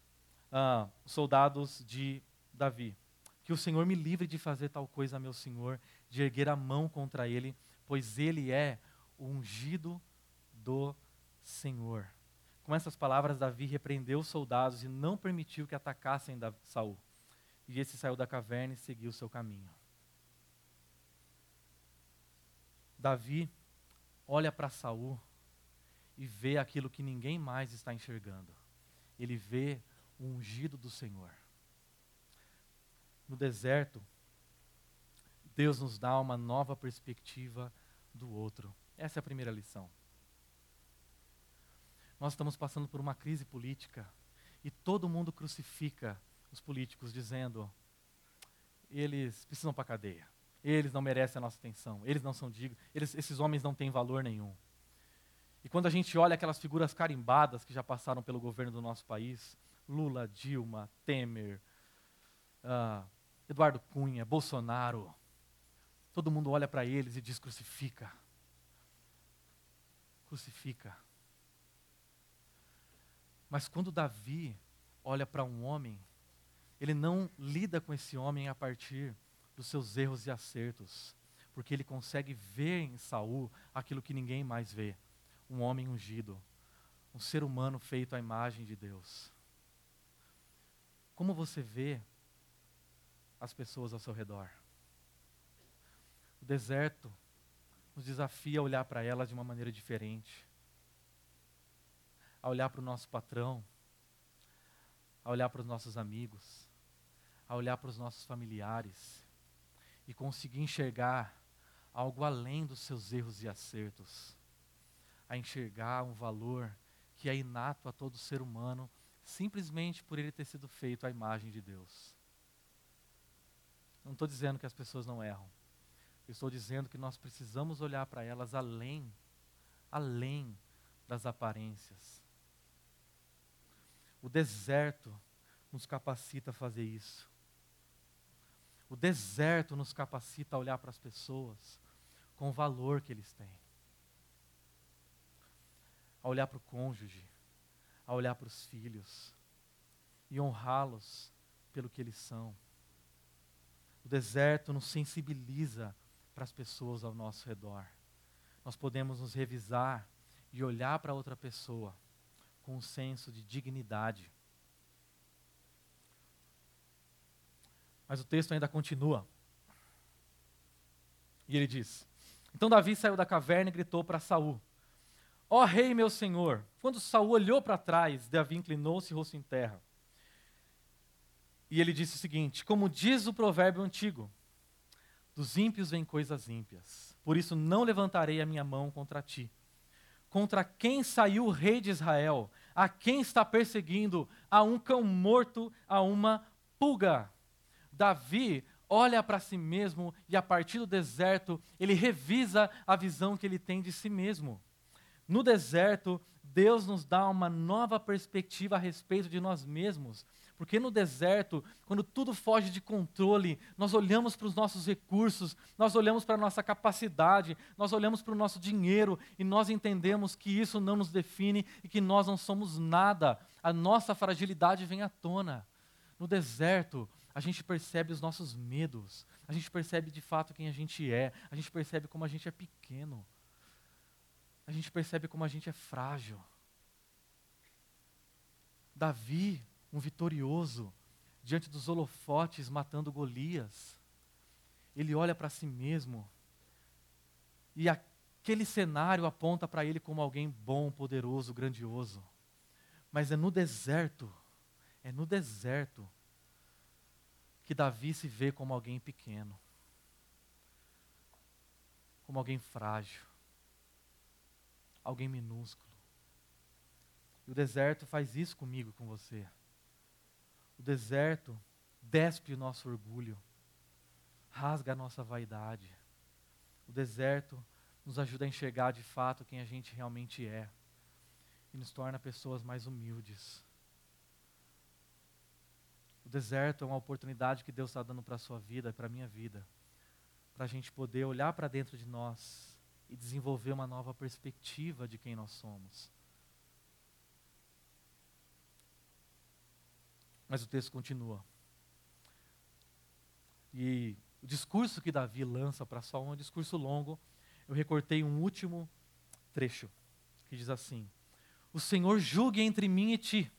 ah, soldados de Davi, que o Senhor me livre de fazer tal coisa a meu senhor, de erguer a mão contra ele, pois ele é o ungido do Senhor. Com essas palavras, Davi repreendeu os soldados e não permitiu que atacassem Saul. E esse saiu da caverna e seguiu seu caminho. Davi olha para Saul e vê aquilo que ninguém mais está enxergando. Ele vê o ungido do Senhor. No deserto, Deus nos dá uma nova perspectiva do outro. Essa é a primeira lição. Nós estamos passando por uma crise política e todo mundo crucifica os políticos dizendo: eles precisam para a cadeia, eles não merecem a nossa atenção, eles não são dignos, eles, esses homens não têm valor nenhum. E quando a gente olha aquelas figuras carimbadas que já passaram pelo governo do nosso país, Lula, Dilma, Temer, uh, Eduardo Cunha, Bolsonaro, todo mundo olha para eles e diz: crucifica crucifica. Mas quando Davi olha para um homem, ele não lida com esse homem a partir dos seus erros e acertos, porque ele consegue ver em Saul aquilo que ninguém mais vê, um homem ungido, um ser humano feito à imagem de Deus. Como você vê as pessoas ao seu redor? O deserto nos desafia a olhar para elas de uma maneira diferente. a olhar para o nosso patrão, a olhar para os nossos amigos, a olhar para os nossos familiares e conseguir enxergar algo além dos seus erros e acertos, a enxergar um valor que é inato a todo ser humano, simplesmente por ele ter sido feito à imagem de Deus. Não estou dizendo que as pessoas não erram. Eu estou dizendo que nós precisamos olhar para elas além, além das aparências. O deserto nos capacita a fazer isso. O deserto nos capacita a olhar para as pessoas com o valor que eles têm. A olhar para o cônjuge, a olhar para os filhos e honrá-los pelo que eles são. O deserto nos sensibiliza para as pessoas ao nosso redor. Nós podemos nos revisar e olhar para outra pessoa com um senso de dignidade. Mas o texto ainda continua. E ele diz: Então Davi saiu da caverna e gritou para Saul: Ó oh, rei, meu senhor! Quando Saul olhou para trás, Davi inclinou-se rosto em terra. E ele disse o seguinte: Como diz o provérbio antigo, dos ímpios vêm coisas ímpias. Por isso não levantarei a minha mão contra ti. Contra quem saiu o rei de Israel? A quem está perseguindo? A um cão morto, a uma pulga. Davi olha para si mesmo e a partir do deserto ele revisa a visão que ele tem de si mesmo. No deserto, Deus nos dá uma nova perspectiva a respeito de nós mesmos. Porque no deserto, quando tudo foge de controle, nós olhamos para os nossos recursos, nós olhamos para a nossa capacidade, nós olhamos para o nosso dinheiro e nós entendemos que isso não nos define e que nós não somos nada. A nossa fragilidade vem à tona. No deserto, a gente percebe os nossos medos, a gente percebe de fato quem a gente é, a gente percebe como a gente é pequeno, a gente percebe como a gente é frágil. Davi um vitorioso diante dos holofotes matando Golias. Ele olha para si mesmo e aquele cenário aponta para ele como alguém bom, poderoso, grandioso. Mas é no deserto, é no deserto que Davi se vê como alguém pequeno, como alguém frágil, alguém minúsculo. E o deserto faz isso comigo, com você. O deserto despe o nosso orgulho, rasga a nossa vaidade. O deserto nos ajuda a enxergar de fato quem a gente realmente é e nos torna pessoas mais humildes. O deserto é uma oportunidade que Deus está dando para a sua vida, para a minha vida, para a gente poder olhar para dentro de nós e desenvolver uma nova perspectiva de quem nós somos. Mas o texto continua. E o discurso que Davi lança para Saul é um discurso longo. Eu recortei um último trecho que diz assim: O Senhor julgue entre mim e ti.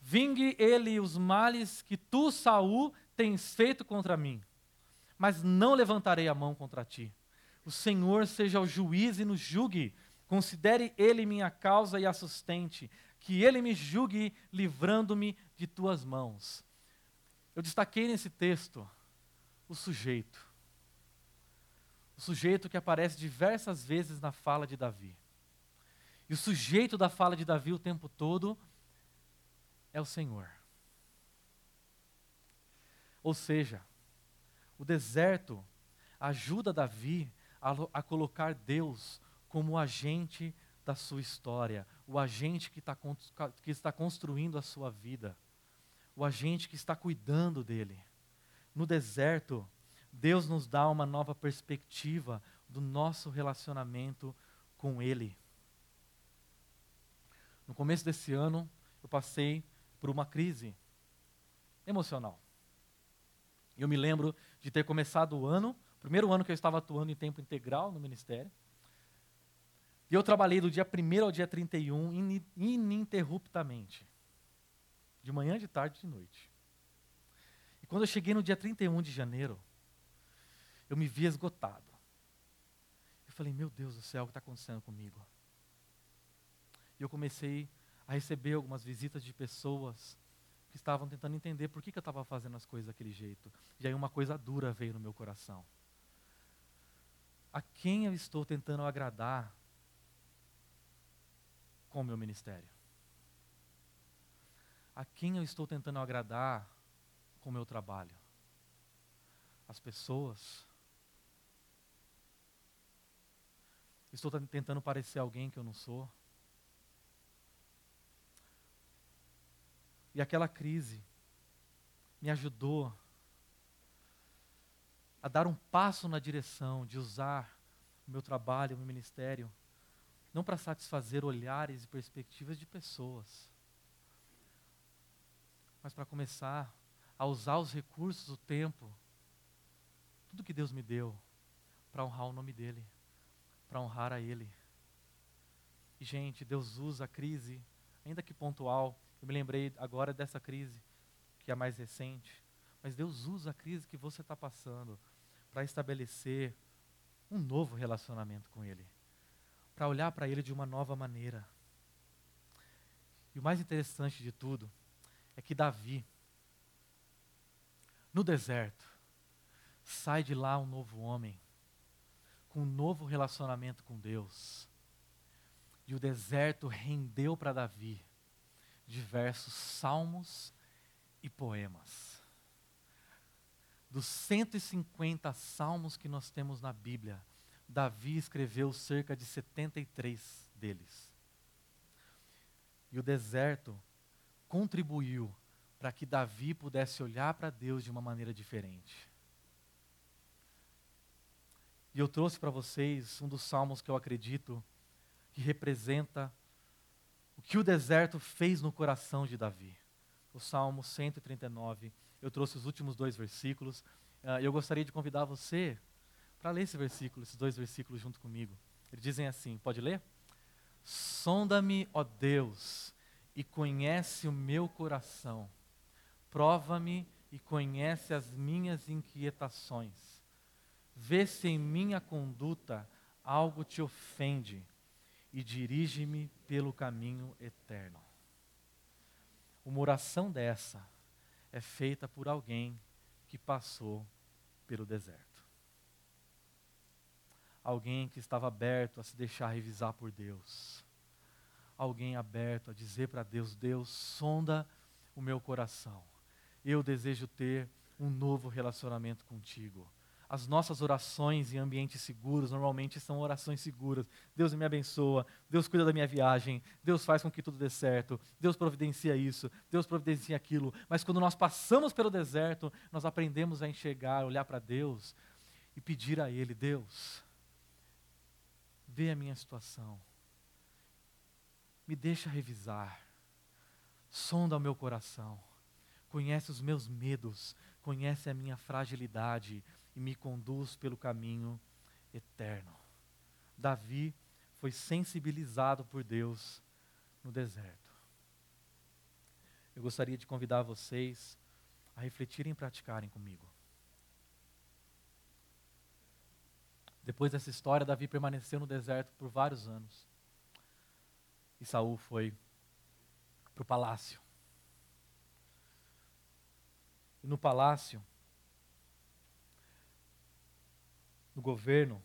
Vingue ele os males que tu, Saul, tens feito contra mim. Mas não levantarei a mão contra ti. O Senhor seja o juiz e nos julgue. Considere ele minha causa e a sustente que ele me julgue livrando-me de tuas mãos. Eu destaquei nesse texto o sujeito. O sujeito que aparece diversas vezes na fala de Davi. E o sujeito da fala de Davi o tempo todo é o Senhor. Ou seja, o deserto ajuda Davi a, a colocar Deus como agente da sua história, o agente que, tá, que está construindo a sua vida, o agente que está cuidando dele. No deserto, Deus nos dá uma nova perspectiva do nosso relacionamento com Ele. No começo desse ano, eu passei por uma crise emocional. Eu me lembro de ter começado o ano, primeiro ano que eu estava atuando em tempo integral no ministério, e eu trabalhei do dia 1 ao dia 31 ininterruptamente. De manhã, de tarde e de noite. E quando eu cheguei no dia 31 de janeiro, eu me vi esgotado. Eu falei, meu Deus do céu, o que está acontecendo comigo? E eu comecei a receber algumas visitas de pessoas que estavam tentando entender por que, que eu estava fazendo as coisas daquele jeito. E aí uma coisa dura veio no meu coração. A quem eu estou tentando agradar com o meu ministério? A quem eu estou tentando agradar com o meu trabalho? As pessoas? Estou tentando parecer alguém que eu não sou? E aquela crise me ajudou a dar um passo na direção de usar o meu trabalho, o meu ministério, não para satisfazer olhares e perspectivas de pessoas, mas para começar a usar os recursos, o tempo, tudo que Deus me deu, para honrar o nome dEle, para honrar a Ele. E, gente, Deus usa a crise, ainda que pontual, eu me lembrei agora dessa crise, que é a mais recente. Mas Deus usa a crise que você está passando para estabelecer um novo relacionamento com Ele, para olhar para Ele de uma nova maneira. E o mais interessante de tudo é que Davi, no deserto, sai de lá um novo homem, com um novo relacionamento com Deus. E o deserto rendeu para Davi diversos salmos e poemas. Dos 150 salmos que nós temos na Bíblia, Davi escreveu cerca de 73 deles. E o deserto contribuiu para que Davi pudesse olhar para Deus de uma maneira diferente. E eu trouxe para vocês um dos salmos que eu acredito que representa o que o deserto fez no coração de Davi. O Salmo 139. Eu trouxe os últimos dois versículos. Uh, eu gostaria de convidar você para ler esse versículo, esses dois versículos junto comigo. Eles dizem assim: pode ler? Sonda-me, ó Deus, e conhece o meu coração. Prova-me e conhece as minhas inquietações. Vê se em minha conduta algo te ofende e dirige-me pelo caminho eterno. Uma oração dessa é feita por alguém que passou pelo deserto. Alguém que estava aberto a se deixar revisar por Deus. Alguém aberto a dizer para Deus: Deus, sonda o meu coração. Eu desejo ter um novo relacionamento contigo as nossas orações em ambientes seguros normalmente são orações seguras. Deus me abençoa, Deus cuida da minha viagem, Deus faz com que tudo dê certo, Deus providencia isso, Deus providencia aquilo. Mas quando nós passamos pelo deserto, nós aprendemos a enxergar, olhar para Deus e pedir a Ele: Deus, vê a minha situação, me deixa revisar, sonda o meu coração, conhece os meus medos, conhece a minha fragilidade e me conduz pelo caminho eterno. Davi foi sensibilizado por Deus no deserto. Eu gostaria de convidar vocês a refletirem e praticarem comigo. Depois dessa história, Davi permaneceu no deserto por vários anos. E Saul foi para o palácio. E no palácio, no governo,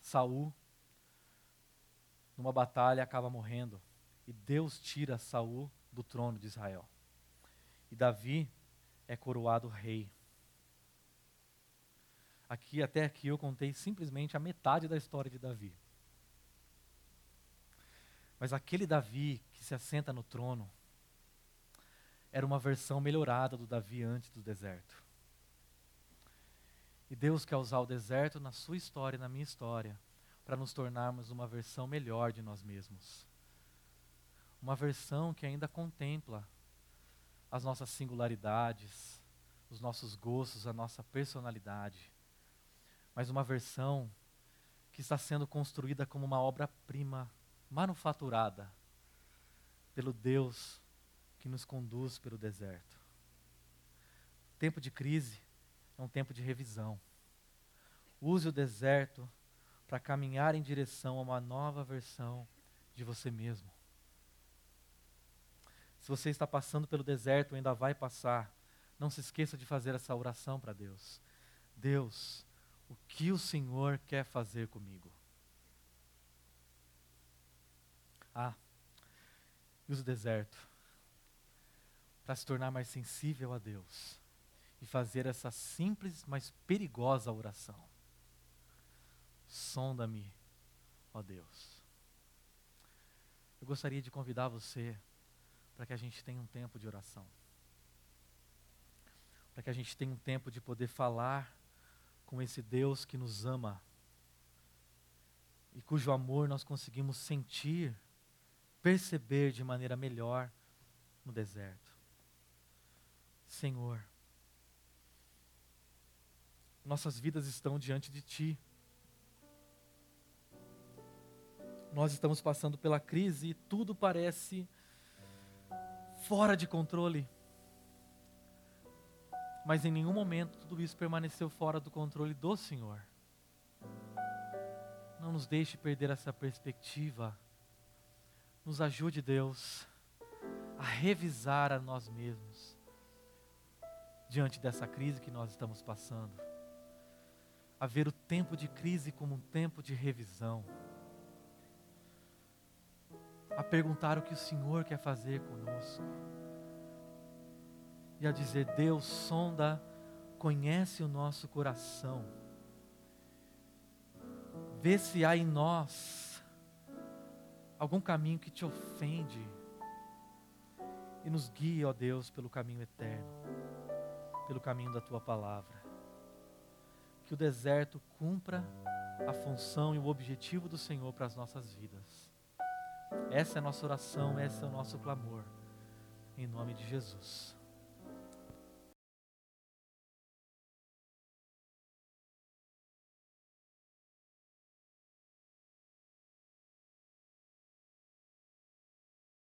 Saul, numa batalha, acaba morrendo. E Deus tira Saul do trono de Israel. E Davi é coroado rei. Aqui, até aqui, eu contei simplesmente a metade da história de Davi. Mas aquele Davi que se assenta no trono era uma versão melhorada do Davi antes do deserto. E Deus quer usar o deserto na sua história e na minha história para nos tornarmos uma versão melhor de nós mesmos. Uma versão que ainda contempla as nossas singularidades, os nossos gostos, a nossa personalidade. Mas uma versão que está sendo construída como uma obra-prima manufaturada pelo Deus que nos conduz pelo deserto. Tempo de crise é um tempo de revisão. Use o deserto para caminhar em direção a uma nova versão de você mesmo. Se você está passando pelo deserto, ainda vai passar, não se esqueça de fazer essa oração para Deus. Deus, o que o Senhor quer fazer comigo? Ah, e o deserto para se tornar mais sensível a Deus e fazer essa simples, mas perigosa oração. Sonda-me, ó Deus. Eu gostaria de convidar você para que a gente tenha um tempo de oração. Para que a gente tenha um tempo de poder falar com esse Deus que nos ama e cujo amor nós conseguimos sentir, perceber de maneira melhor no deserto. Senhor, nossas vidas estão diante de Ti. Nós estamos passando pela crise e tudo parece fora de controle. Mas em nenhum momento tudo isso permaneceu fora do controle do Senhor. Não nos deixe perder essa perspectiva. Nos ajude, Deus, a revisar a nós mesmos diante dessa crise que nós estamos passando. A ver o tempo de crise como um tempo de revisão. A perguntar o que o Senhor quer fazer conosco. E a dizer: Deus, sonda, conhece o nosso coração. Vê se há em nós algum caminho que te ofende. E nos guie, ó Deus, pelo caminho eterno pelo caminho da tua palavra. Que o deserto cumpra a função e o objetivo do Senhor para as nossas vidas. Essa é a nossa oração, esse é o nosso clamor. Em nome de Jesus.